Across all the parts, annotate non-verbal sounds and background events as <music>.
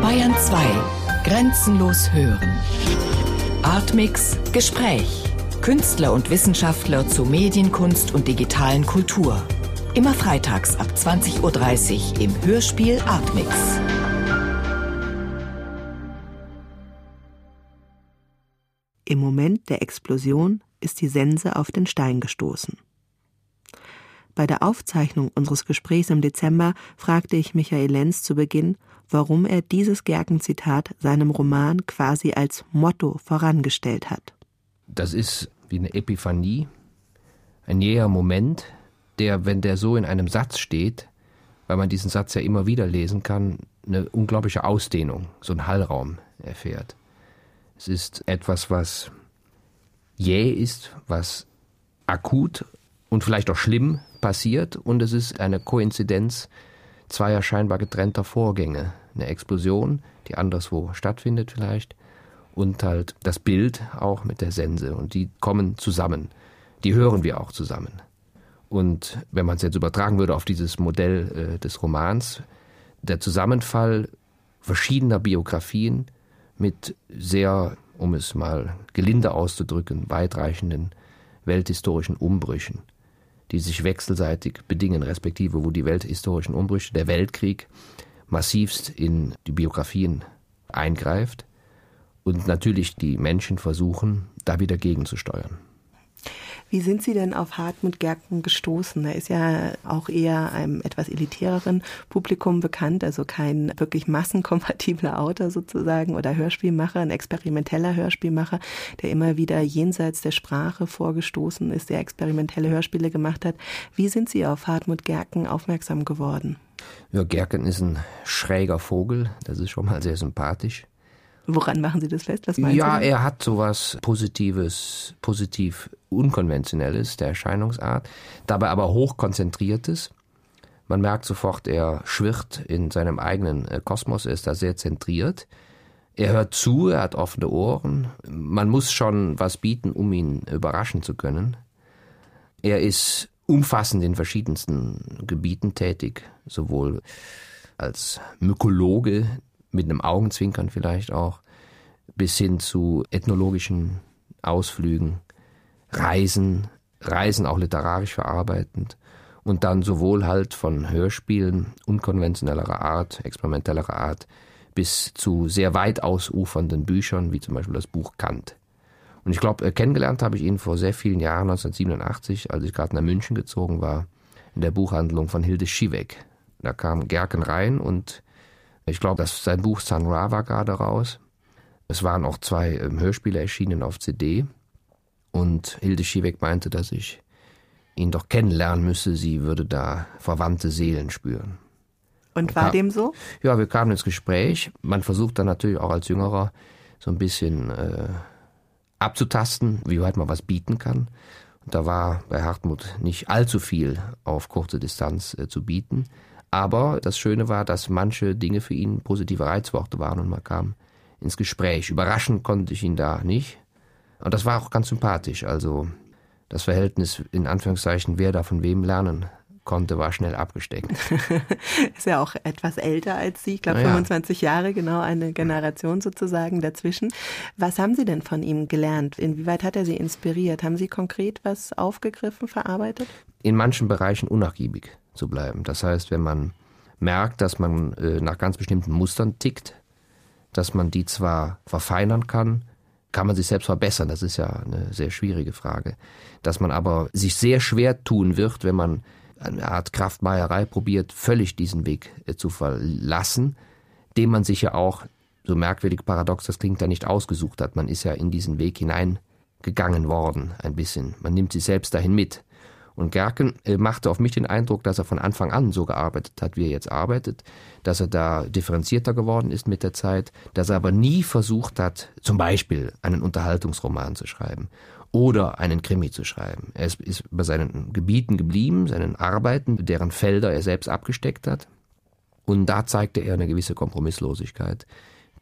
Bayern 2. Grenzenlos hören. Artmix Gespräch. Künstler und Wissenschaftler zu Medienkunst und digitalen Kultur. Immer freitags ab 20.30 Uhr im Hörspiel Artmix. Im Moment der Explosion ist die Sense auf den Stein gestoßen. Bei der Aufzeichnung unseres Gesprächs im Dezember fragte ich Michael Lenz zu Beginn, warum er dieses Gerken-Zitat seinem Roman quasi als Motto vorangestellt hat. Das ist wie eine Epiphanie, ein jäher Moment, der, wenn der so in einem Satz steht, weil man diesen Satz ja immer wieder lesen kann, eine unglaubliche Ausdehnung, so ein Hallraum erfährt. Es ist etwas, was jäh ist, was akut und vielleicht auch schlimm passiert und es ist eine Koinzidenz zweier scheinbar getrennter Vorgänge. Eine Explosion, die anderswo stattfindet vielleicht und halt das Bild auch mit der Sense und die kommen zusammen. Die hören wir auch zusammen. Und wenn man es jetzt übertragen würde auf dieses Modell äh, des Romans, der Zusammenfall verschiedener Biografien mit sehr, um es mal gelinde auszudrücken, weitreichenden welthistorischen Umbrüchen, die sich wechselseitig bedingen, respektive wo die welthistorischen Umbrüche, der Weltkrieg, massivst in die Biografien eingreift und natürlich die Menschen versuchen, da wieder gegenzusteuern. Wie sind Sie denn auf Hartmut Gerken gestoßen? Er ist ja auch eher einem etwas elitäreren Publikum bekannt, also kein wirklich massenkompatibler Autor sozusagen oder Hörspielmacher, ein experimenteller Hörspielmacher, der immer wieder jenseits der Sprache vorgestoßen ist, der experimentelle Hörspiele gemacht hat. Wie sind Sie auf Hartmut Gerken aufmerksam geworden? Ja, Gerken ist ein schräger Vogel, das ist schon mal sehr sympathisch. Woran machen Sie das fest? Was ja, Sie er hat sowas Positives, positiv Unkonventionelles der Erscheinungsart, dabei aber hochkonzentriertes. Man merkt sofort, er schwirrt in seinem eigenen äh, Kosmos, er ist da sehr zentriert. Er hört zu, er hat offene Ohren. Man muss schon was bieten, um ihn überraschen zu können. Er ist umfassend in verschiedensten Gebieten tätig, sowohl als Mykologe, mit einem Augenzwinkern vielleicht auch, bis hin zu ethnologischen Ausflügen, Reisen, Reisen auch literarisch verarbeitend und dann sowohl halt von Hörspielen unkonventionellerer Art, experimentellerer Art, bis zu sehr weit ausufernden Büchern, wie zum Beispiel das Buch Kant. Und ich glaube, äh, kennengelernt habe ich ihn vor sehr vielen Jahren, 1987, als ich gerade nach München gezogen war, in der Buchhandlung von Hilde Schiewek. Da kam Gerken rein und ich glaube, dass sein Buch San Ra war gerade raus. Es waren auch zwei ähm, Hörspiele erschienen auf CD. Und Hilde Schiebeck meinte, dass ich ihn doch kennenlernen müsse. Sie würde da verwandte Seelen spüren. Und war kam, dem so? Ja, wir kamen ins Gespräch. Man versucht dann natürlich auch als Jüngerer so ein bisschen äh, abzutasten, wie weit man was bieten kann. Und da war bei Hartmut nicht allzu viel auf kurze Distanz äh, zu bieten. Aber das Schöne war, dass manche Dinge für ihn positive Reizworte waren und man kam ins Gespräch. Überraschen konnte ich ihn da nicht. Und das war auch ganz sympathisch. Also das Verhältnis in Anführungszeichen, wer da von wem lernen konnte, war schnell abgesteckt. <laughs> ist ja auch etwas älter als Sie, ich glaube ja. 25 Jahre, genau eine Generation sozusagen dazwischen. Was haben Sie denn von ihm gelernt? Inwieweit hat er Sie inspiriert? Haben Sie konkret was aufgegriffen, verarbeitet? In manchen Bereichen unnachgiebig zu bleiben. Das heißt, wenn man merkt, dass man äh, nach ganz bestimmten Mustern tickt, dass man die zwar verfeinern kann, kann man sich selbst verbessern. Das ist ja eine sehr schwierige Frage. Dass man aber sich sehr schwer tun wird, wenn man eine Art Kraftmeierei probiert, völlig diesen Weg äh, zu verlassen, den man sich ja auch, so merkwürdig paradox das klingt, da nicht ausgesucht hat. Man ist ja in diesen Weg hineingegangen worden, ein bisschen. Man nimmt sich selbst dahin mit. Und Gerken äh, machte auf mich den Eindruck, dass er von Anfang an so gearbeitet hat, wie er jetzt arbeitet, dass er da differenzierter geworden ist mit der Zeit, dass er aber nie versucht hat, zum Beispiel einen Unterhaltungsroman zu schreiben oder einen Krimi zu schreiben. Er ist, bei seinen Gebieten geblieben, seinen Arbeiten, deren Felder er selbst abgesteckt hat. Und da zeigte er eine gewisse Kompromisslosigkeit,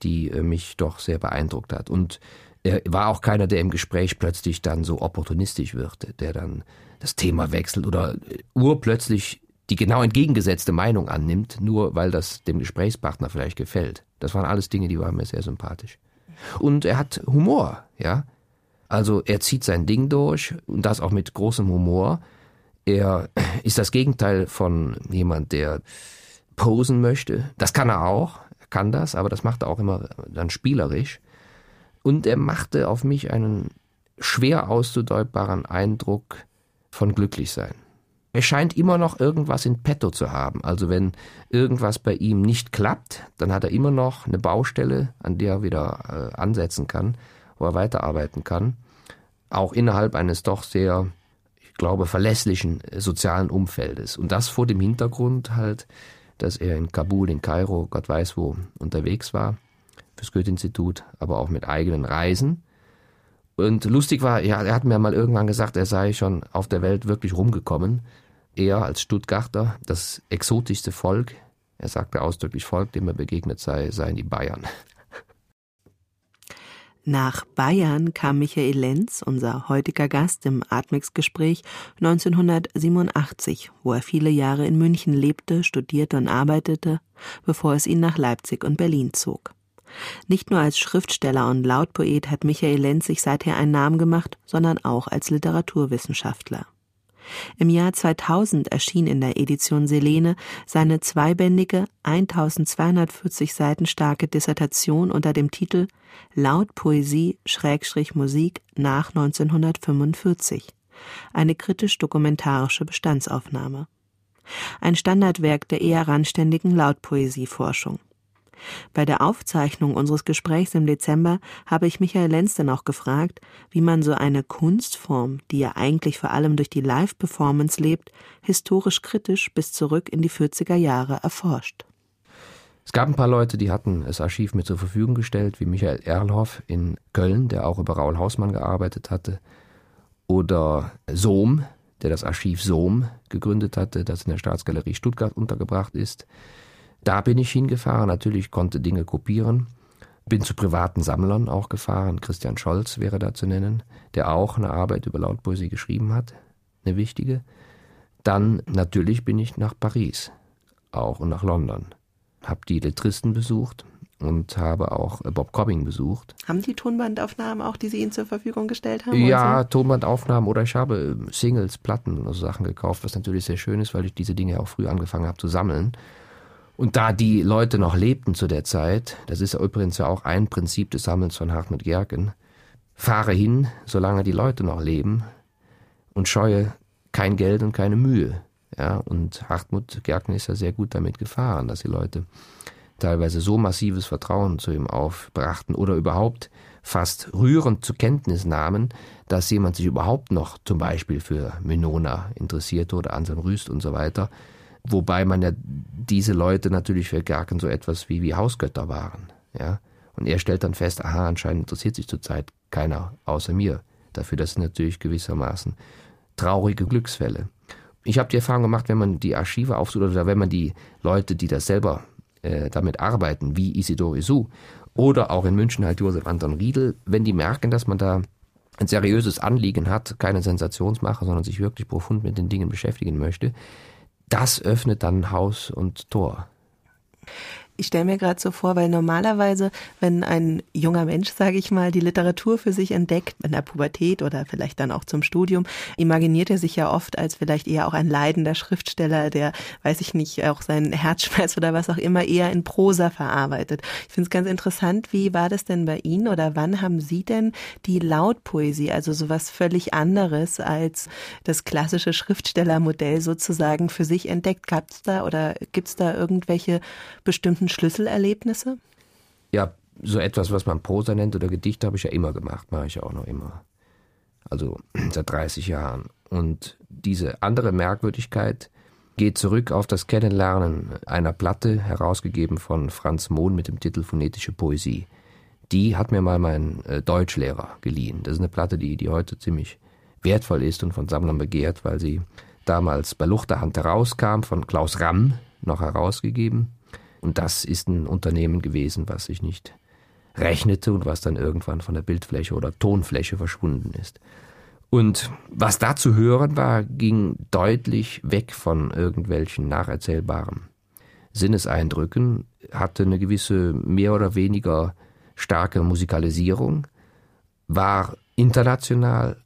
die äh, mich doch sehr beeindruckt hat. Und er war auch keiner, der im Gespräch plötzlich dann so opportunistisch wirkte, der dann das Thema wechselt oder urplötzlich die genau entgegengesetzte Meinung annimmt, nur weil das dem Gesprächspartner vielleicht gefällt. Das waren alles Dinge, die waren mir sehr sympathisch. Und er hat Humor, ja. Also er zieht sein Ding durch und das auch mit großem Humor. Er <clears throat> ist das Gegenteil von jemand, der posen möchte. Das kann er auch, er kann das, aber das macht er auch immer dann spielerisch. Und er machte auf mich einen schwer auszudeutbaren Eindruck von Glücklichsein. Er scheint immer noch irgendwas in petto zu haben. Also wenn irgendwas bei ihm nicht klappt, dann hat er immer noch eine Baustelle, an der er wieder äh, ansetzen kann, wo er weiterarbeiten kann. Auch innerhalb eines doch sehr, ich glaube, verlässlichen äh, sozialen Umfeldes. Und das vor dem Hintergrund halt, dass er in Kabul, in Kairo, Gott weiß wo, unterwegs war, fürs Goethe-Institut, aber auch mit eigenen Reisen. Und lustig war, ja, er hat mir mal irgendwann gesagt, er sei schon auf der Welt wirklich rumgekommen. Er als Stuttgarter, das exotischste Volk, er sagte ausdrücklich Volk, dem er begegnet sei, seien die Bayern. Nach Bayern kam Michael Lenz, unser heutiger Gast im Atmix-Gespräch, 1987, wo er viele Jahre in München lebte, studierte und arbeitete, bevor es ihn nach Leipzig und Berlin zog. Nicht nur als Schriftsteller und Lautpoet hat Michael Lenz sich seither einen Namen gemacht, sondern auch als Literaturwissenschaftler. Im Jahr 2000 erschien in der Edition Selene seine zweibändige, 1240 Seiten starke Dissertation unter dem Titel Lautpoesie Schrägstrich Musik nach 1945. Eine kritisch-dokumentarische Bestandsaufnahme. Ein Standardwerk der eher randständigen Lautpoesieforschung. Bei der Aufzeichnung unseres Gesprächs im Dezember habe ich Michael Lenz dann auch gefragt, wie man so eine Kunstform, die ja eigentlich vor allem durch die Live-Performance lebt, historisch kritisch bis zurück in die 40er Jahre erforscht. Es gab ein paar Leute, die hatten das Archiv mir zur Verfügung gestellt, wie Michael Erlhoff in Köln, der auch über Raul Hausmann gearbeitet hatte, oder Sohm, der das Archiv Sohm gegründet hatte, das in der Staatsgalerie Stuttgart untergebracht ist. Da bin ich hingefahren, natürlich konnte Dinge kopieren. Bin zu privaten Sammlern auch gefahren. Christian Scholz wäre da zu nennen, der auch eine Arbeit über Lautpoesie geschrieben hat, eine wichtige. Dann natürlich bin ich nach Paris auch und nach London. Hab die Lettristen besucht und habe auch Bob Cobbing besucht. Haben die Tonbandaufnahmen auch, die Sie Ihnen zur Verfügung gestellt haben? Ja, Tonbandaufnahmen oder ich habe Singles, Platten oder so Sachen gekauft, was natürlich sehr schön ist, weil ich diese Dinge auch früh angefangen habe zu sammeln. Und da die Leute noch lebten zu der Zeit, das ist übrigens ja auch ein Prinzip des Sammelns von Hartmut Gerken, fahre hin, solange die Leute noch leben und scheue kein Geld und keine Mühe. Ja, und Hartmut Gerken ist ja sehr gut damit gefahren, dass die Leute teilweise so massives Vertrauen zu ihm aufbrachten oder überhaupt fast rührend zur Kenntnis nahmen, dass jemand sich überhaupt noch zum Beispiel für Menona interessierte oder Anselm Rüst und so weiter, Wobei man ja diese Leute natürlich für Gerken so etwas wie, wie Hausgötter waren. Ja? Und er stellt dann fest, aha, anscheinend interessiert sich zurzeit keiner außer mir dafür. Das sind natürlich gewissermaßen traurige Glücksfälle. Ich habe die Erfahrung gemacht, wenn man die Archive aufsucht oder wenn man die Leute, die das selber äh, damit arbeiten, wie Isidore Isu oder auch in München halt Josef Anton Riedel, wenn die merken, dass man da ein seriöses Anliegen hat, keine Sensationsmacher, sondern sich wirklich profund mit den Dingen beschäftigen möchte, das öffnet dann Haus und Tor. Ich stelle mir gerade so vor, weil normalerweise, wenn ein junger Mensch, sage ich mal, die Literatur für sich entdeckt, in der Pubertät oder vielleicht dann auch zum Studium, imaginiert er sich ja oft als vielleicht eher auch ein leidender Schriftsteller, der, weiß ich nicht, auch seinen Herzschmerz oder was auch immer eher in Prosa verarbeitet. Ich finde es ganz interessant, wie war das denn bei Ihnen oder wann haben Sie denn die Lautpoesie, also sowas völlig anderes als das klassische Schriftstellermodell sozusagen für sich entdeckt? Gab es da oder gibt es da irgendwelche bestimmten Schlüsselerlebnisse? Ja, so etwas, was man Prosa nennt oder Gedichte, habe ich ja immer gemacht, mache ich auch noch immer. Also <clears throat> seit 30 Jahren. Und diese andere Merkwürdigkeit geht zurück auf das Kennenlernen einer Platte, herausgegeben von Franz Mohn mit dem Titel Phonetische Poesie. Die hat mir mal mein äh, Deutschlehrer geliehen. Das ist eine Platte, die, die heute ziemlich wertvoll ist und von Sammlern begehrt, weil sie damals bei Luchterhand herauskam, von Klaus Ramm noch herausgegeben. Und das ist ein Unternehmen gewesen, was sich nicht rechnete und was dann irgendwann von der Bildfläche oder Tonfläche verschwunden ist. Und was da zu hören war, ging deutlich weg von irgendwelchen nacherzählbaren Sinneseindrücken, hatte eine gewisse mehr oder weniger starke Musikalisierung, war international.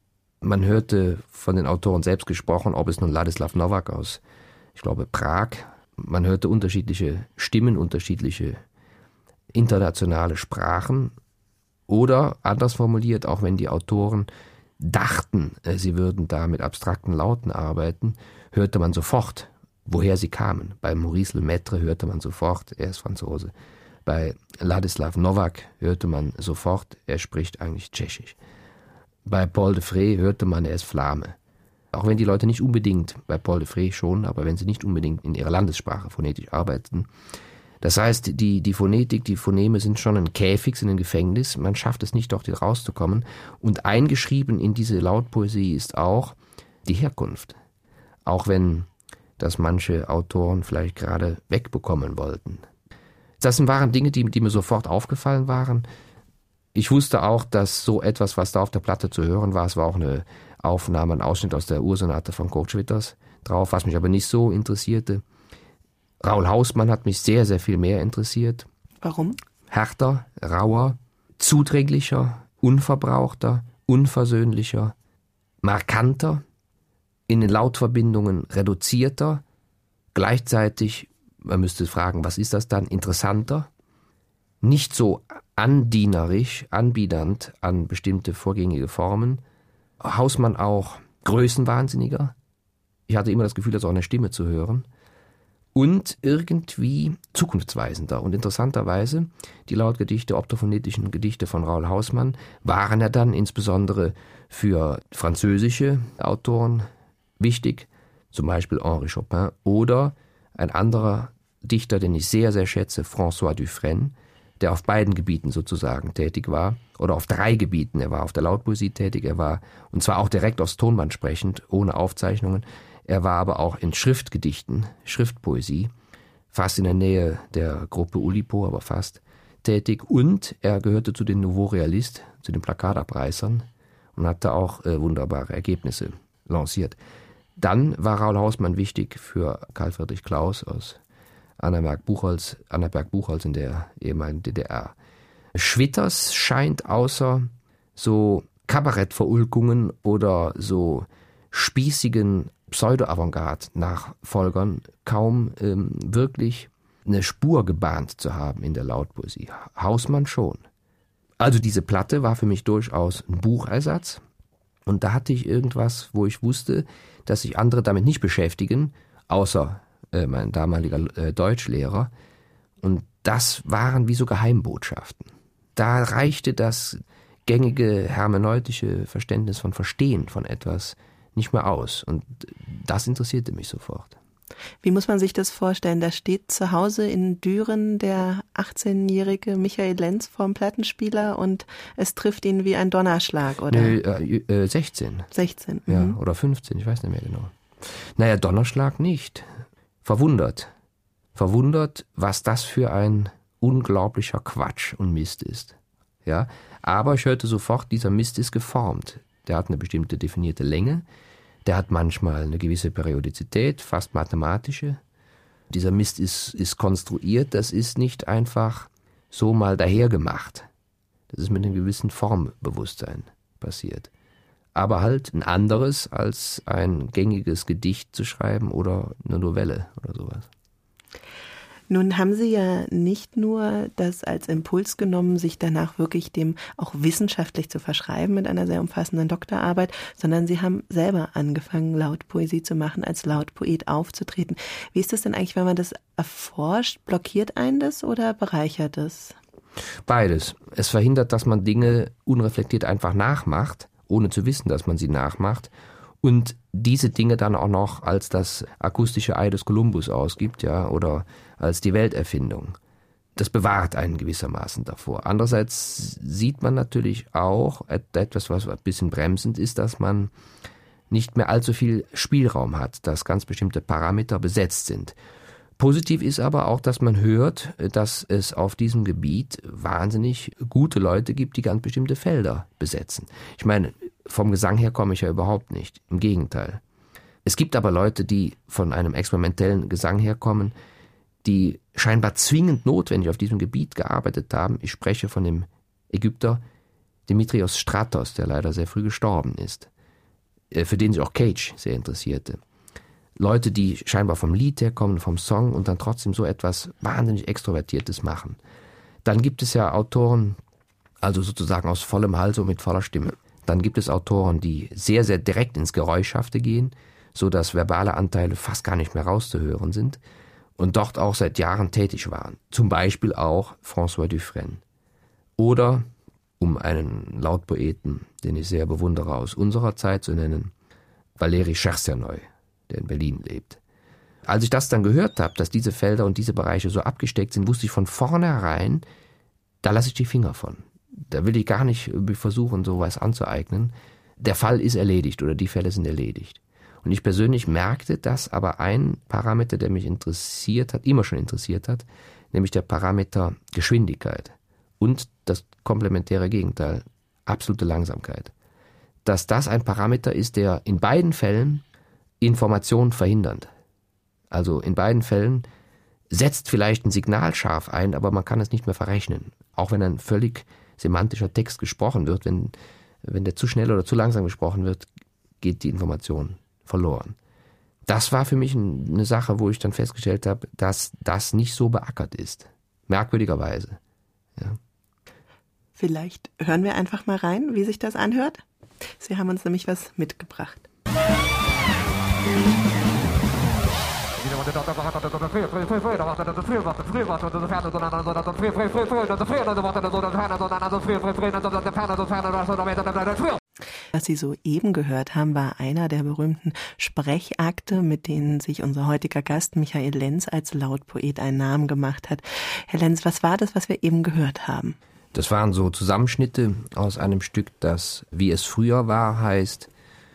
Man hörte von den Autoren selbst gesprochen, ob es nun Ladislav Novak aus, ich glaube, Prag. Man hörte unterschiedliche Stimmen, unterschiedliche internationale Sprachen. Oder anders formuliert, auch wenn die Autoren dachten, äh, sie würden da mit abstrakten Lauten arbeiten, hörte man sofort, woher sie kamen. Bei Maurice Lemaitre hörte man sofort, er ist Franzose. Bei Ladislav Novak hörte man sofort, er spricht eigentlich Tschechisch. Bei Paul de Frey hörte man, er ist Flame. Auch wenn die Leute nicht unbedingt, bei Paul de Frey schon, aber wenn sie nicht unbedingt in ihrer Landessprache phonetisch arbeiteten. Das heißt, die, die Phonetik, die Phoneme sind schon ein Käfig, sind ein Gefängnis. Man schafft es nicht, dort rauszukommen. Und eingeschrieben in diese Lautpoesie ist auch die Herkunft. Auch wenn das manche Autoren vielleicht gerade wegbekommen wollten. Das waren Dinge, die, die mir sofort aufgefallen waren. Ich wusste auch, dass so etwas, was da auf der Platte zu hören war, es war auch eine Aufnahme, ein Ausschnitt aus der Ursonate von Coachwitters drauf, was mich aber nicht so interessierte. Raul Hausmann hat mich sehr, sehr viel mehr interessiert. Warum? Härter, rauer, zudringlicher, unverbrauchter, unversöhnlicher, markanter, in den Lautverbindungen reduzierter, gleichzeitig, man müsste fragen, was ist das dann, interessanter, nicht so andienerisch, anbiedernd an bestimmte vorgängige Formen, Hausmann auch größenwahnsinniger. Ich hatte immer das Gefühl, das auch eine Stimme zu hören. Und irgendwie zukunftsweisender. Und interessanterweise, die Lautgedichte, optophonetischen Gedichte von Raul Hausmann, waren ja dann insbesondere für französische Autoren wichtig, zum Beispiel Henri Chopin oder ein anderer Dichter, den ich sehr, sehr schätze, François Dufresne, der auf beiden Gebieten sozusagen tätig war, oder auf drei Gebieten. Er war auf der Lautpoesie tätig, er war, und zwar auch direkt aufs Tonband sprechend, ohne Aufzeichnungen. Er war aber auch in Schriftgedichten, Schriftpoesie, fast in der Nähe der Gruppe Ulipo, aber fast tätig. Und er gehörte zu den Nouveau Realist, zu den Plakatabreißern und hatte auch äh, wunderbare Ergebnisse lanciert. Dann war Raul Hausmann wichtig für Karl Friedrich Klaus aus Annaberg-Buchholz, Annaberg-Buchholz in der ehemaligen DDR. Schwitters scheint außer so Kabarettverulkungen oder so spießigen Pseudo-Avantgarde-Nachfolgern kaum ähm, wirklich eine Spur gebahnt zu haben in der Lautpoesie. Hausmann schon. Also diese Platte war für mich durchaus ein Buchersatz. Und da hatte ich irgendwas, wo ich wusste, dass sich andere damit nicht beschäftigen, außer äh, mein damaliger äh, Deutschlehrer. Und das waren wie so Geheimbotschaften. Da reichte das gängige hermeneutische Verständnis von Verstehen von etwas nicht mehr aus. Und das interessierte mich sofort. Wie muss man sich das vorstellen? Da steht zu Hause in Düren der 18-jährige Michael Lenz vorm Plattenspieler und es trifft ihn wie ein Donnerschlag, oder? Nee, äh, 16. 16. Ja, mhm. oder 15, ich weiß nicht mehr genau. Naja, Donnerschlag nicht. Verwundert. Verwundert, was das für ein unglaublicher Quatsch und Mist ist. Ja, aber ich hörte sofort, dieser Mist ist geformt. Der hat eine bestimmte definierte Länge, der hat manchmal eine gewisse Periodizität, fast mathematische. Dieser Mist ist, ist konstruiert, das ist nicht einfach so mal dahergemacht. Das ist mit einem gewissen Formbewusstsein passiert. Aber halt ein anderes als ein gängiges Gedicht zu schreiben oder eine Novelle oder sowas. Nun haben Sie ja nicht nur das als Impuls genommen, sich danach wirklich dem auch wissenschaftlich zu verschreiben mit einer sehr umfassenden Doktorarbeit, sondern Sie haben selber angefangen, Lautpoesie zu machen, als Lautpoet aufzutreten. Wie ist das denn eigentlich, wenn man das erforscht? Blockiert einen das oder bereichert es? Beides. Es verhindert, dass man Dinge unreflektiert einfach nachmacht, ohne zu wissen, dass man sie nachmacht und diese Dinge dann auch noch als das akustische Ei des Kolumbus ausgibt, ja, oder als die Welterfindung. Das bewahrt einen gewissermaßen davor. Andererseits sieht man natürlich auch etwas, was ein bisschen bremsend ist, dass man nicht mehr allzu viel Spielraum hat, dass ganz bestimmte Parameter besetzt sind. Positiv ist aber auch, dass man hört, dass es auf diesem Gebiet wahnsinnig gute Leute gibt, die ganz bestimmte Felder besetzen. Ich meine, vom Gesang her komme ich ja überhaupt nicht. Im Gegenteil. Es gibt aber Leute, die von einem experimentellen Gesang herkommen, die scheinbar zwingend notwendig auf diesem Gebiet gearbeitet haben. Ich spreche von dem Ägypter Dimitrios Stratos, der leider sehr früh gestorben ist, äh, für den sich auch Cage sehr interessierte. Leute, die scheinbar vom Lied herkommen, vom Song und dann trotzdem so etwas wahnsinnig Extrovertiertes machen. Dann gibt es ja Autoren, also sozusagen aus vollem Hals und mit voller Stimme. Dann gibt es Autoren, die sehr, sehr direkt ins Geräuschhafte gehen, so dass verbale Anteile fast gar nicht mehr rauszuhören sind und dort auch seit Jahren tätig waren. Zum Beispiel auch François Dufresne. Oder, um einen Lautpoeten, den ich sehr bewundere aus unserer Zeit zu nennen, Valeri Chersernoy, der in Berlin lebt. Als ich das dann gehört habe, dass diese Felder und diese Bereiche so abgesteckt sind, wusste ich von vornherein, da lasse ich die Finger von. Da will ich gar nicht versuchen, sowas anzueignen. Der Fall ist erledigt oder die Fälle sind erledigt. Und ich persönlich merkte, dass aber ein Parameter, der mich interessiert hat, immer schon interessiert hat, nämlich der Parameter Geschwindigkeit und das komplementäre Gegenteil, absolute Langsamkeit. Dass das ein Parameter ist, der in beiden Fällen Information verhindert. Also in beiden Fällen setzt vielleicht ein Signal scharf ein, aber man kann es nicht mehr verrechnen. Auch wenn ein völlig semantischer Text gesprochen wird, wenn, wenn der zu schnell oder zu langsam gesprochen wird, geht die Information verloren. Das war für mich eine Sache, wo ich dann festgestellt habe, dass das nicht so beackert ist. Merkwürdigerweise. Ja. Vielleicht hören wir einfach mal rein, wie sich das anhört. Sie haben uns nämlich was mitgebracht. Was Sie soeben gehört haben, war einer der berühmten Sprechakte, mit denen sich unser heutiger Gast Michael Lenz als Lautpoet einen Namen gemacht hat. Herr Lenz, was war das, was wir eben gehört haben? Das waren so Zusammenschnitte aus einem Stück, das Wie es früher war heißt,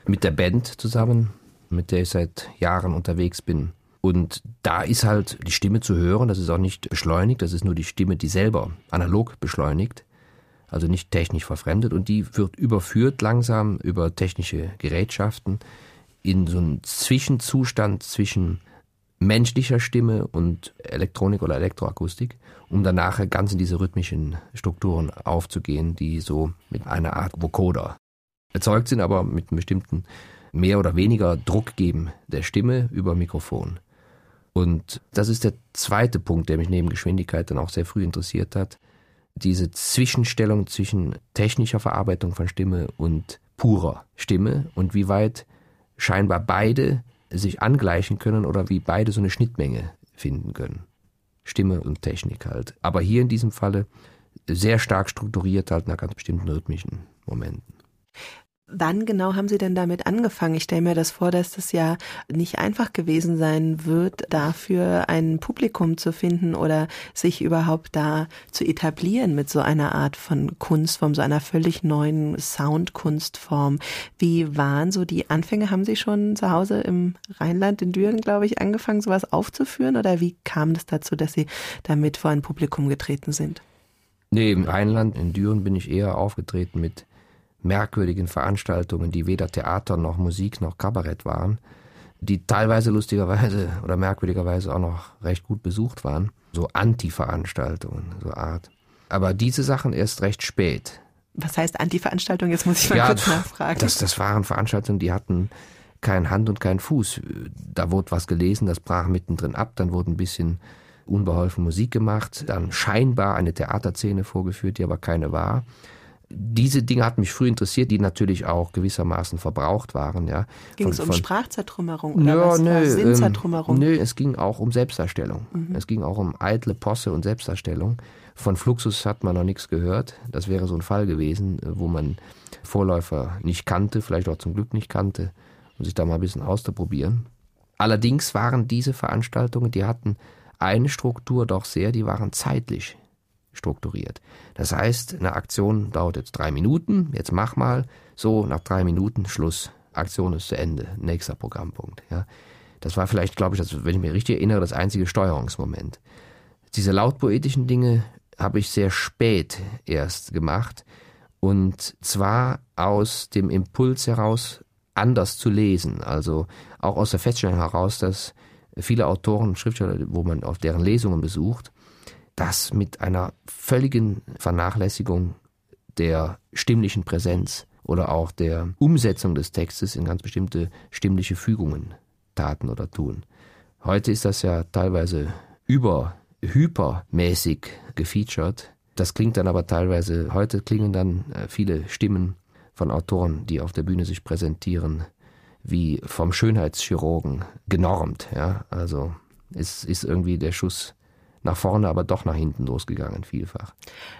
mit der Band zusammen, mit der ich seit Jahren unterwegs bin. Und da ist halt die Stimme zu hören, das ist auch nicht beschleunigt, das ist nur die Stimme, die selber analog beschleunigt, also nicht technisch verfremdet und die wird überführt langsam über technische Gerätschaften in so einen Zwischenzustand zwischen menschlicher Stimme und Elektronik oder Elektroakustik, um dann nachher ganz in diese rhythmischen Strukturen aufzugehen, die so mit einer Art Vocoder erzeugt sind, aber mit einem bestimmten mehr oder weniger Druck geben der Stimme über Mikrofon. Und das ist der zweite Punkt, der mich neben Geschwindigkeit dann auch sehr früh interessiert hat. Diese Zwischenstellung zwischen technischer Verarbeitung von Stimme und purer Stimme und wie weit scheinbar beide sich angleichen können oder wie beide so eine Schnittmenge finden können. Stimme und Technik halt. Aber hier in diesem Falle sehr stark strukturiert halt nach ganz bestimmten rhythmischen Momenten. Wann genau haben Sie denn damit angefangen? Ich stelle mir das vor, dass das ja nicht einfach gewesen sein wird, dafür ein Publikum zu finden oder sich überhaupt da zu etablieren mit so einer Art von Kunstform, so einer völlig neuen Soundkunstform. Wie waren so die Anfänge? Haben Sie schon zu Hause im Rheinland, in Düren, glaube ich, angefangen, sowas aufzuführen? Oder wie kam es dazu, dass Sie damit vor ein Publikum getreten sind? Nee, im Rheinland, in Düren bin ich eher aufgetreten mit merkwürdigen Veranstaltungen, die weder Theater noch Musik noch Kabarett waren, die teilweise lustigerweise oder merkwürdigerweise auch noch recht gut besucht waren. So Anti-Veranstaltungen, so Art. Aber diese Sachen erst recht spät. Was heißt Anti-Veranstaltung? Jetzt muss ich mal ja, kurz nachfragen. Das, das waren Veranstaltungen, die hatten kein Hand und kein Fuß. Da wurde was gelesen, das brach mittendrin ab, dann wurde ein bisschen unbeholfen Musik gemacht, dann scheinbar eine Theaterszene vorgeführt, die aber keine war diese Dinge hatten mich früh interessiert, die natürlich auch gewissermaßen verbraucht waren. Ja. Ging es um Sprachzertrümmerung oder ja, was nö, Sinnzertrümmerung? Ähm, nö, es ging auch um Selbstdarstellung. Mhm. Es ging auch um eitle Posse und Selbstdarstellung. Von Fluxus hat man noch nichts gehört. Das wäre so ein Fall gewesen, wo man Vorläufer nicht kannte, vielleicht auch zum Glück nicht kannte, um sich da mal ein bisschen auszuprobieren. Allerdings waren diese Veranstaltungen, die hatten eine Struktur doch sehr, die waren zeitlich strukturiert. Das heißt, eine Aktion dauert jetzt drei Minuten, jetzt mach mal, so nach drei Minuten Schluss, Aktion ist zu Ende, nächster Programmpunkt. Ja. Das war vielleicht, glaube ich, das, wenn ich mich richtig erinnere, das einzige Steuerungsmoment. Diese lautpoetischen Dinge habe ich sehr spät erst gemacht Und zwar aus dem Impuls heraus, anders zu lesen. Also auch aus der Feststellung heraus, dass viele Autoren, Schriftsteller, wo man auf deren Lesungen besucht, das mit einer völligen Vernachlässigung der stimmlichen Präsenz oder auch der Umsetzung des Textes in ganz bestimmte stimmliche Fügungen taten oder tun. Heute ist das ja teilweise über hypermäßig gefeatured. Das klingt dann aber teilweise, heute klingen dann äh, viele Stimmen von Autoren, die auf der Bühne sich präsentieren, wie vom Schönheitschirurgen genormt. Ja? Also es ist irgendwie der Schuss nach vorne, aber doch nach hinten losgegangen, vielfach.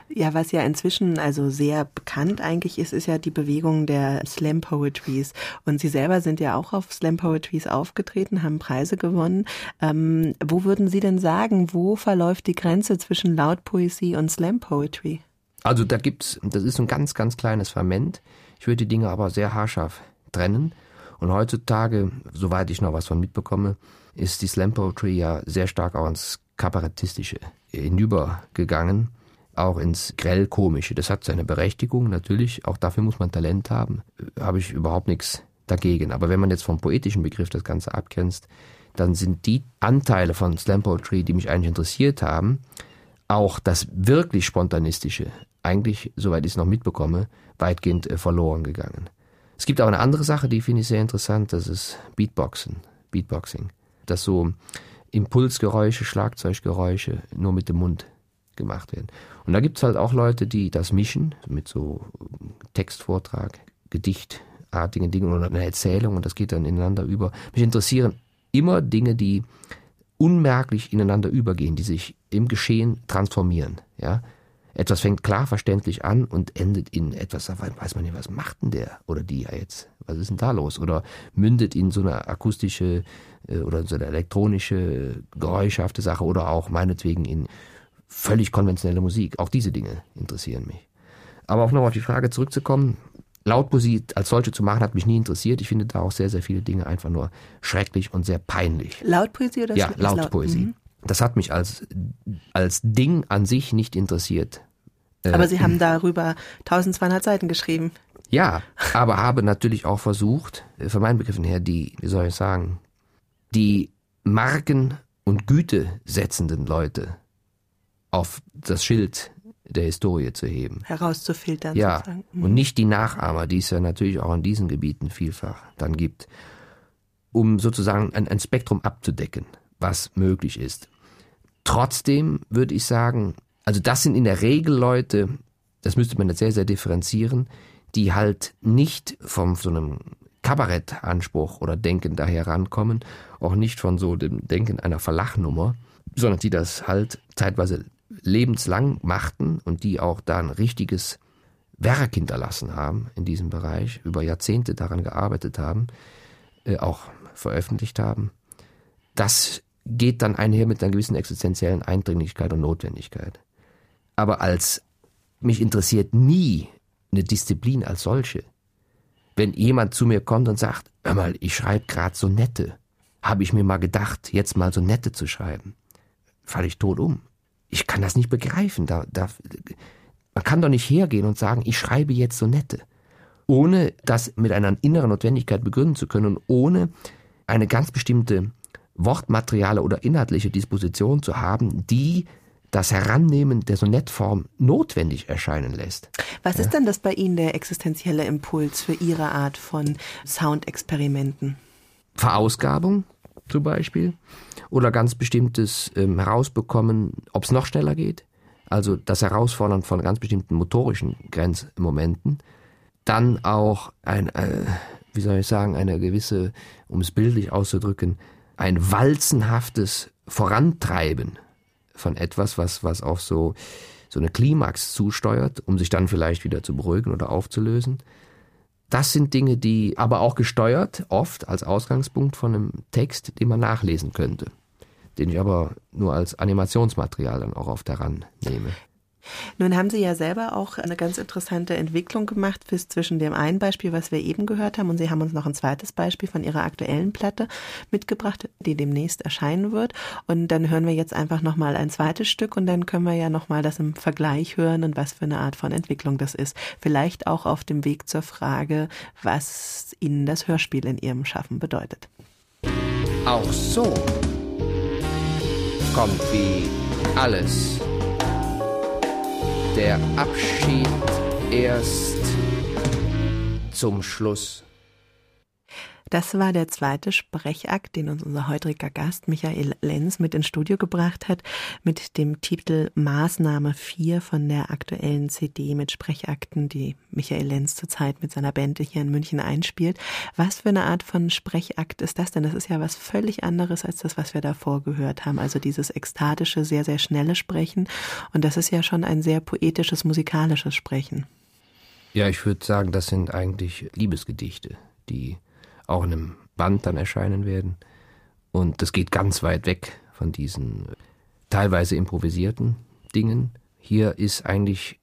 Ja, was ja inzwischen also sehr bekannt eigentlich ist, ist ja die Bewegung der Slam Poetries. Und Sie selber sind ja auch auf Slam Poetries aufgetreten, haben Preise gewonnen. Ähm, wo würden Sie denn sagen, wo verläuft die Grenze zwischen Lautpoesie und Slam Poetry? Also da gibt's, das ist ein ganz, ganz kleines Ferment. Ich würde die Dinge aber sehr haarscharf trennen. Und heutzutage, soweit ich noch was von mitbekomme, ist die Slam Poetry ja sehr stark auch ins Kabarettistische hinübergegangen, auch ins Grellkomische. Das hat seine Berechtigung, natürlich. Auch dafür muss man Talent haben. Habe ich überhaupt nichts dagegen. Aber wenn man jetzt vom poetischen Begriff das Ganze abgrenzt, dann sind die Anteile von Slam Poetry, die mich eigentlich interessiert haben, auch das wirklich Spontanistische, eigentlich, soweit ich es noch mitbekomme, weitgehend äh, verloren gegangen. Es gibt auch eine andere Sache, die finde ich sehr interessant, das ist Beatboxen, Beatboxing. Das so Impulsgeräusche, Schlagzeuggeräusche nur mit dem Mund gemacht werden. Und da gibt es halt auch Leute, die das mischen mit so Textvortrag, Gedichtartigen Dingen oder einer Erzählung und das geht dann ineinander über. Mich interessieren immer Dinge, die unmerklich ineinander übergehen, die sich im Geschehen transformieren. Ja? Etwas fängt klar verständlich an und endet in etwas, da weiß man nicht, was macht denn der oder die ja jetzt? Was ist denn da los? Oder mündet in so eine akustische äh, oder so eine elektronische, geräuschhafte Sache oder auch meinetwegen in völlig konventionelle Musik. Auch diese Dinge interessieren mich. Aber auch noch auf die Frage zurückzukommen, Lautmusik als solche zu machen, hat mich nie interessiert. Ich finde da auch sehr, sehr viele Dinge einfach nur schrecklich und sehr peinlich. Lautpoesie oder Ja, Lautpoesie. Laut? Das hat mich als, als Ding an sich nicht interessiert. Aber Sie haben darüber 1200 Seiten geschrieben. Ja, aber habe natürlich auch versucht, von meinen Begriffen her, die, wie soll ich sagen, die Marken und Güte setzenden Leute auf das Schild der Historie zu heben. Herauszufiltern. Ja, sozusagen. Mhm. und nicht die Nachahmer, die es ja natürlich auch in diesen Gebieten vielfach dann gibt, um sozusagen ein, ein Spektrum abzudecken, was möglich ist. Trotzdem würde ich sagen, also das sind in der Regel Leute, das müsste man jetzt sehr, sehr differenzieren, die halt nicht von so einem Kabarettanspruch oder Denken daher rankommen, auch nicht von so dem Denken einer Verlachnummer, sondern die das halt zeitweise lebenslang machten und die auch da ein richtiges Werk hinterlassen haben in diesem Bereich, über Jahrzehnte daran gearbeitet haben, äh, auch veröffentlicht haben. Das geht dann einher mit einer gewissen existenziellen Eindringlichkeit und Notwendigkeit. Aber als mich interessiert nie eine Disziplin als solche. Wenn jemand zu mir kommt und sagt, hör mal, ich schreibe gerade so nette, habe ich mir mal gedacht, jetzt mal so nette zu schreiben, falle ich tot um. Ich kann das nicht begreifen. Da, da, man kann doch nicht hergehen und sagen, ich schreibe jetzt so nette, ohne das mit einer inneren Notwendigkeit begründen zu können und ohne eine ganz bestimmte wortmateriale oder inhaltliche Disposition zu haben, die das Herannehmen der Sonettform notwendig erscheinen lässt. Was ja. ist denn das bei Ihnen der existenzielle Impuls für Ihre Art von Soundexperimenten? Verausgabung zum Beispiel oder ganz bestimmtes ähm, herausbekommen, ob es noch schneller geht. Also das Herausfordern von ganz bestimmten motorischen Grenzmomenten. Dann auch ein, äh, wie soll ich sagen, eine gewisse, um es bildlich auszudrücken, ein walzenhaftes Vorantreiben von etwas, was, was auf so, so eine Klimax zusteuert, um sich dann vielleicht wieder zu beruhigen oder aufzulösen. Das sind Dinge, die aber auch gesteuert, oft als Ausgangspunkt von einem Text, den man nachlesen könnte, den ich aber nur als Animationsmaterial dann auch oft herannehme. Nun haben Sie ja selber auch eine ganz interessante Entwicklung gemacht bis zwischen dem einen Beispiel, was wir eben gehört haben, und Sie haben uns noch ein zweites Beispiel von Ihrer aktuellen Platte mitgebracht, die demnächst erscheinen wird. Und dann hören wir jetzt einfach nochmal ein zweites Stück und dann können wir ja nochmal das im Vergleich hören und was für eine Art von Entwicklung das ist. Vielleicht auch auf dem Weg zur Frage, was Ihnen das Hörspiel in Ihrem Schaffen bedeutet. Auch so kommt wie alles der Abschied erst zum Schluss. Das war der zweite Sprechakt, den uns unser heutiger Gast Michael Lenz mit ins Studio gebracht hat, mit dem Titel Maßnahme 4 von der aktuellen CD mit Sprechakten, die Michael Lenz zurzeit mit seiner Band hier in München einspielt. Was für eine Art von Sprechakt ist das denn? Das ist ja was völlig anderes als das, was wir davor gehört haben. Also dieses ekstatische, sehr, sehr schnelle Sprechen. Und das ist ja schon ein sehr poetisches, musikalisches Sprechen. Ja, ich würde sagen, das sind eigentlich Liebesgedichte, die auch in einem Band dann erscheinen werden. Und das geht ganz weit weg von diesen teilweise improvisierten Dingen. Hier ist eigentlich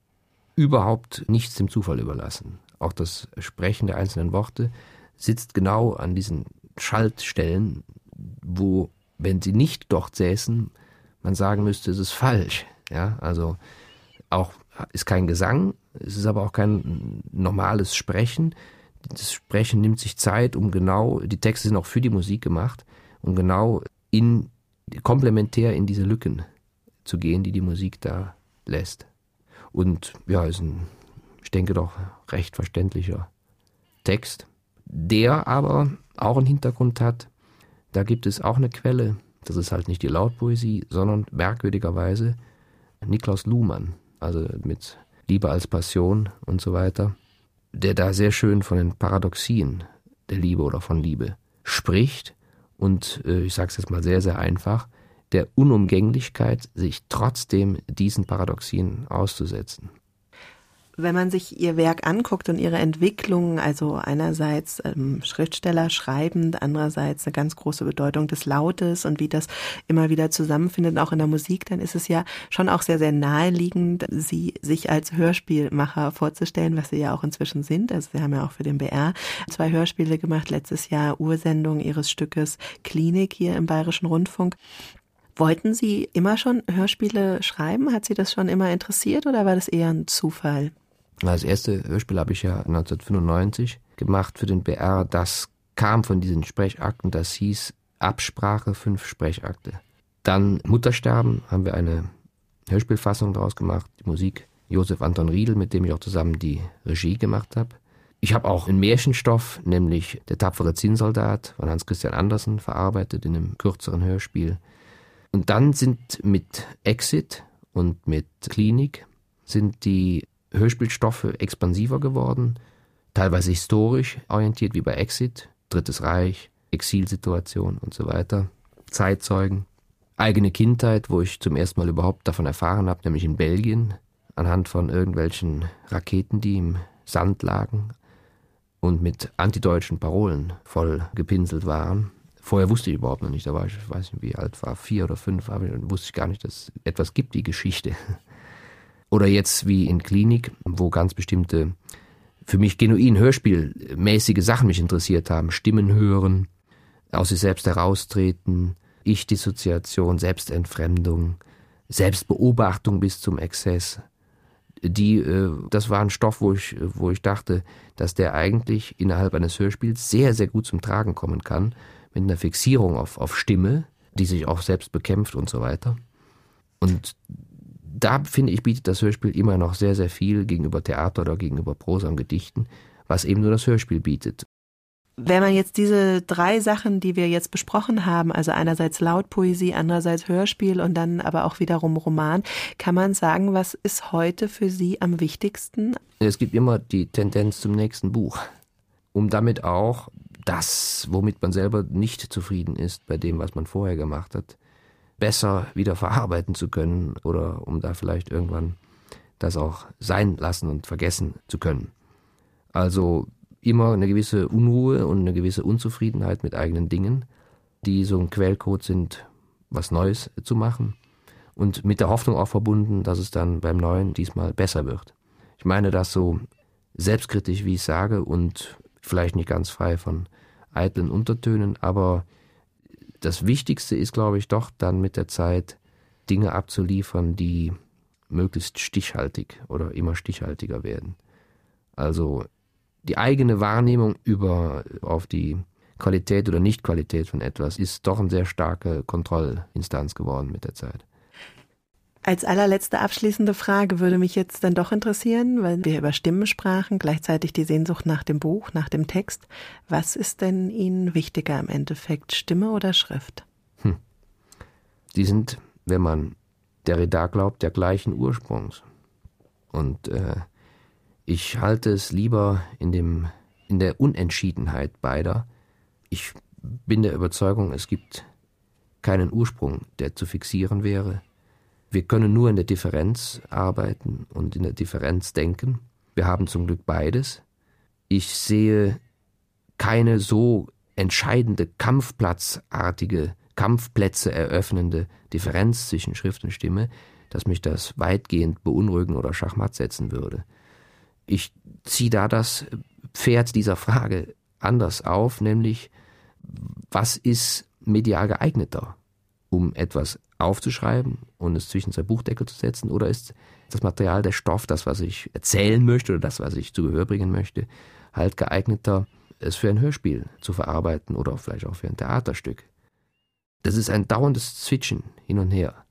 überhaupt nichts dem Zufall überlassen. Auch das Sprechen der einzelnen Worte sitzt genau an diesen Schaltstellen, wo, wenn sie nicht dort säßen, man sagen müsste, es ist falsch. Ja, also auch ist kein Gesang, es ist aber auch kein normales Sprechen, das Sprechen nimmt sich Zeit, um genau, die Texte sind auch für die Musik gemacht, um genau in, komplementär in diese Lücken zu gehen, die die Musik da lässt. Und ja, ist ein, ich denke doch, recht verständlicher Text, der aber auch einen Hintergrund hat. Da gibt es auch eine Quelle, das ist halt nicht die Lautpoesie, sondern merkwürdigerweise Niklaus Luhmann, also mit Liebe als Passion und so weiter der da sehr schön von den Paradoxien der Liebe oder von Liebe spricht und, äh, ich sage es jetzt mal sehr, sehr einfach, der Unumgänglichkeit, sich trotzdem diesen Paradoxien auszusetzen wenn man sich ihr Werk anguckt und ihre Entwicklung, also einerseits ähm, Schriftsteller schreibend, andererseits eine ganz große Bedeutung des Lautes und wie das immer wieder zusammenfindet, auch in der Musik, dann ist es ja schon auch sehr, sehr naheliegend, sie sich als Hörspielmacher vorzustellen, was sie ja auch inzwischen sind. Also sie haben ja auch für den BR zwei Hörspiele gemacht, letztes Jahr Ursendung ihres Stückes Klinik hier im Bayerischen Rundfunk. Wollten Sie immer schon Hörspiele schreiben? Hat Sie das schon immer interessiert oder war das eher ein Zufall? Das erste Hörspiel habe ich ja 1995 gemacht für den BR. Das kam von diesen Sprechakten, das hieß Absprache fünf Sprechakte. Dann Muttersterben haben wir eine Hörspielfassung daraus gemacht, die Musik Josef Anton Riedel, mit dem ich auch zusammen die Regie gemacht habe. Ich habe auch einen Märchenstoff, nämlich Der tapfere Zinnsoldat von Hans Christian Andersen, verarbeitet in einem kürzeren Hörspiel. Und dann sind mit Exit und mit Klinik sind die Hörspielstoffe expansiver geworden, teilweise historisch orientiert wie bei Exit, Drittes Reich, Exilsituation und so weiter, Zeitzeugen, eigene Kindheit, wo ich zum ersten Mal überhaupt davon erfahren habe, nämlich in Belgien, anhand von irgendwelchen Raketen, die im Sand lagen und mit antideutschen Parolen voll gepinselt waren. Vorher wusste ich überhaupt noch nicht, da war ich, ich weiß nicht, wie alt war, vier oder fünf, aber wusste ich gar nicht, dass es etwas gibt, die Geschichte. Oder jetzt wie in Klinik, wo ganz bestimmte, für mich genuin hörspielmäßige Sachen mich interessiert haben. Stimmen hören, aus sich selbst heraustreten, Ich-Dissoziation, Selbstentfremdung, Selbstbeobachtung bis zum Exzess. Die, äh, das war ein Stoff, wo ich, wo ich dachte, dass der eigentlich innerhalb eines Hörspiels sehr, sehr gut zum Tragen kommen kann, mit einer Fixierung auf, auf Stimme, die sich auch selbst bekämpft und so weiter. Und da finde ich, bietet das Hörspiel immer noch sehr, sehr viel gegenüber Theater oder gegenüber Prosa und Gedichten, was eben nur das Hörspiel bietet. Wenn man jetzt diese drei Sachen, die wir jetzt besprochen haben, also einerseits Lautpoesie, andererseits Hörspiel und dann aber auch wiederum Roman, kann man sagen, was ist heute für Sie am wichtigsten? Es gibt immer die Tendenz zum nächsten Buch, um damit auch das, womit man selber nicht zufrieden ist bei dem, was man vorher gemacht hat, besser wieder verarbeiten zu können oder um da vielleicht irgendwann das auch sein lassen und vergessen zu können. Also immer eine gewisse Unruhe und eine gewisse Unzufriedenheit mit eigenen Dingen, die so ein Quellcode sind, was Neues zu machen. und mit der Hoffnung auch verbunden, dass es dann beim neuen diesmal besser wird. Ich meine das so selbstkritisch, wie ich sage, und vielleicht nicht ganz frei von eitlen Untertönen, aber das Wichtigste ist, glaube ich, doch dann mit der Zeit Dinge abzuliefern, die möglichst stichhaltig oder immer stichhaltiger werden. Also die eigene Wahrnehmung über auf die Qualität oder Nichtqualität von etwas ist doch eine sehr starke Kontrollinstanz geworden mit der Zeit. Als allerletzte abschließende Frage würde mich jetzt dann doch interessieren, weil wir über Stimmen sprachen, gleichzeitig die Sehnsucht nach dem Buch, nach dem Text. Was ist denn Ihnen wichtiger im Endeffekt, Stimme oder Schrift? Hm. Die sind, wenn man Derrida glaubt, der gleichen Ursprungs. Und äh, ich halte es lieber in, dem, in der Unentschiedenheit beider. Ich bin der Überzeugung, es gibt keinen Ursprung, der zu fixieren wäre. Wir können nur in der Differenz arbeiten und in der Differenz denken. Wir haben zum Glück beides. Ich sehe keine so entscheidende Kampfplatzartige, Kampfplätze eröffnende Differenz zwischen Schrift und Stimme, dass mich das weitgehend beunruhigen oder schachmatt setzen würde. Ich ziehe da das Pferd dieser Frage anders auf, nämlich was ist medial geeigneter, um etwas aufzuschreiben und es zwischen zwei Buchdeckel zu setzen oder ist das Material, der Stoff, das, was ich erzählen möchte oder das, was ich zu Gehör bringen möchte, halt geeigneter, es für ein Hörspiel zu verarbeiten oder vielleicht auch für ein Theaterstück. Das ist ein dauerndes Zwitschen hin und her.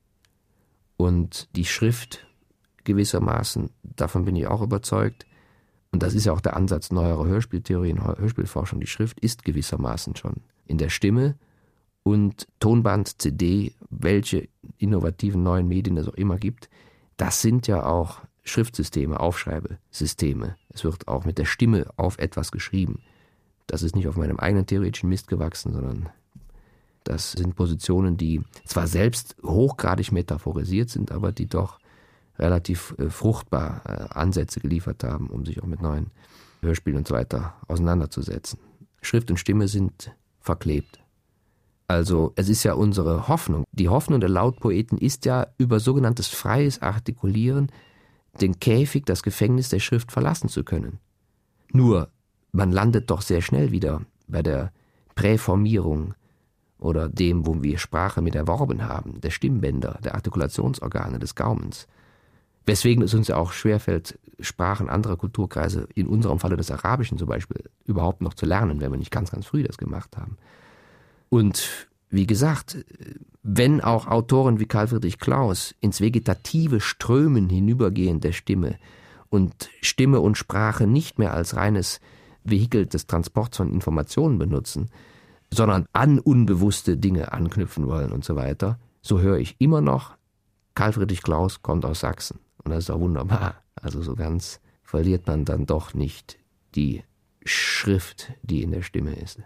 Und die Schrift gewissermaßen, davon bin ich auch überzeugt, und das ist ja auch der Ansatz neuerer Hörspieltheorie und Hörspielforschung, die Schrift ist gewissermaßen schon in der Stimme und Tonband, CD, welche innovativen neuen Medien es auch immer gibt, das sind ja auch Schriftsysteme, Aufschreibesysteme. Es wird auch mit der Stimme auf etwas geschrieben. Das ist nicht auf meinem eigenen theoretischen Mist gewachsen, sondern das sind Positionen, die zwar selbst hochgradig metaphorisiert sind, aber die doch relativ äh, fruchtbar äh, Ansätze geliefert haben, um sich auch mit neuen Hörspielen und so weiter auseinanderzusetzen. Schrift und Stimme sind verklebt. Also es ist ja unsere Hoffnung. Die Hoffnung der Lautpoeten ist ja über sogenanntes freies Artikulieren den Käfig, das Gefängnis der Schrift verlassen zu können. Nur, man landet doch sehr schnell wieder bei der Präformierung oder dem, wo wir Sprache mit erworben haben, der Stimmbänder, der Artikulationsorgane des Gaumens. Weswegen es uns ja auch schwerfällt, Sprachen anderer Kulturkreise, in unserem Falle des Arabischen zum Beispiel, überhaupt noch zu lernen, wenn wir nicht ganz, ganz früh das gemacht haben. Und wie gesagt, wenn auch Autoren wie Karl Friedrich Klaus ins vegetative Strömen hinübergehen der Stimme und Stimme und Sprache nicht mehr als reines Vehikel des Transports von Informationen benutzen, sondern an unbewusste Dinge anknüpfen wollen und so weiter, so höre ich immer noch, Karl Friedrich Klaus kommt aus Sachsen. Und das ist auch wunderbar. Also so ganz verliert man dann doch nicht die Schrift, die in der Stimme ist.